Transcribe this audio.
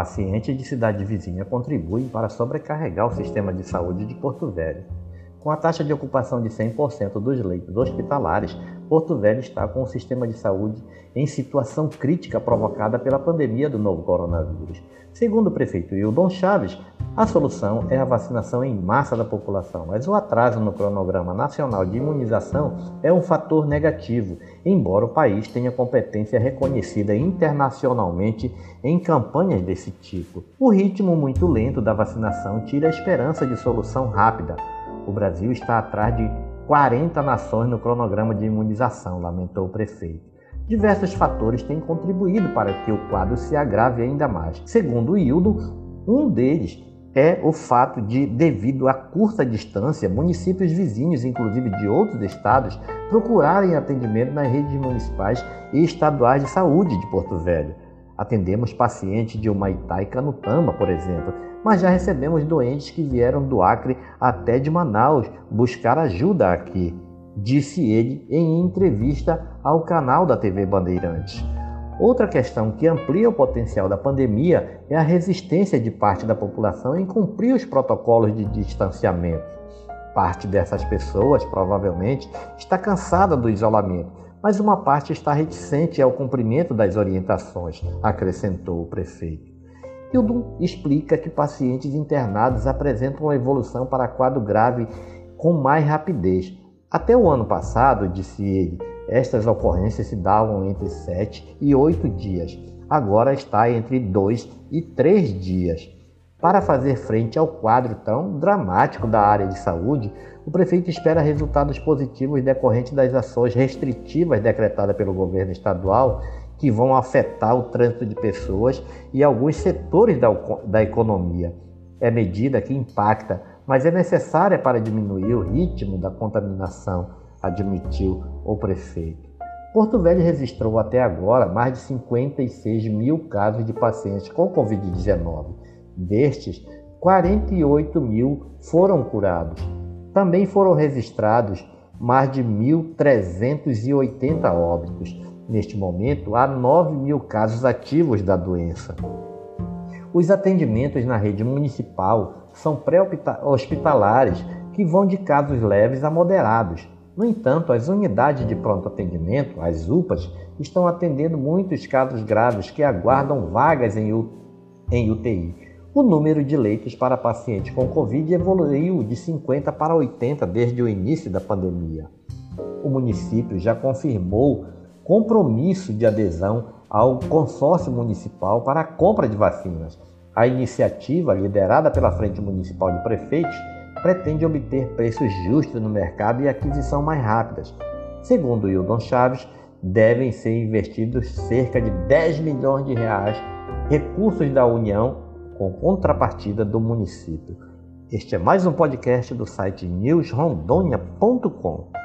Pacientes de cidade vizinha contribuem para sobrecarregar o sistema de saúde de Porto Velho. Com a taxa de ocupação de 100% dos leitos hospitalares, Porto Velho está com o sistema de saúde em situação crítica provocada pela pandemia do novo coronavírus. Segundo o prefeito Hildon Chaves, a solução é a vacinação em massa da população, mas o atraso no cronograma nacional de imunização é um fator negativo, embora o país tenha competência reconhecida internacionalmente em campanhas desse tipo. O ritmo muito lento da vacinação tira a esperança de solução rápida o Brasil está atrás de 40 nações no cronograma de imunização, lamentou o prefeito. Diversos fatores têm contribuído para que o quadro se agrave ainda mais. Segundo o Hildo, um deles é o fato de, devido à curta distância, municípios vizinhos, inclusive de outros estados, procurarem atendimento nas redes municipais e estaduais de saúde de Porto Velho. Atendemos pacientes de Humaitá e Canutamba, por exemplo, mas já recebemos doentes que vieram do Acre até de Manaus buscar ajuda aqui, disse ele em entrevista ao canal da TV Bandeirantes. Outra questão que amplia o potencial da pandemia é a resistência de parte da população em cumprir os protocolos de distanciamento. Parte dessas pessoas, provavelmente, está cansada do isolamento mas uma parte está reticente ao cumprimento das orientações, acrescentou o prefeito. Hildon explica que pacientes internados apresentam uma evolução para quadro grave com mais rapidez. Até o ano passado, disse ele, estas ocorrências se davam entre 7 e 8 dias. Agora está entre 2 e 3 dias. Para fazer frente ao quadro tão dramático da área de saúde, o prefeito espera resultados positivos decorrentes das ações restritivas decretadas pelo governo estadual que vão afetar o trânsito de pessoas e alguns setores da, da economia. É medida que impacta, mas é necessária para diminuir o ritmo da contaminação, admitiu o prefeito. Porto Velho registrou até agora mais de 56 mil casos de pacientes com Covid-19. Destes, 48 mil foram curados. Também foram registrados mais de 1.380 óbitos. Neste momento, há 9 mil casos ativos da doença. Os atendimentos na rede municipal são pré-hospitalares, que vão de casos leves a moderados. No entanto, as unidades de pronto atendimento, as UPAs, estão atendendo muitos casos graves que aguardam vagas em UTI. O número de leitos para pacientes com Covid evoluiu de 50 para 80 desde o início da pandemia. O município já confirmou compromisso de adesão ao consórcio municipal para a compra de vacinas. A iniciativa, liderada pela Frente Municipal de Prefeitos, pretende obter preços justos no mercado e aquisição mais rápidas. Segundo Hildon Chaves, devem ser investidos cerca de 10 milhões de reais, recursos da União com contrapartida do município. Este é mais um podcast do site newsrondônia.com.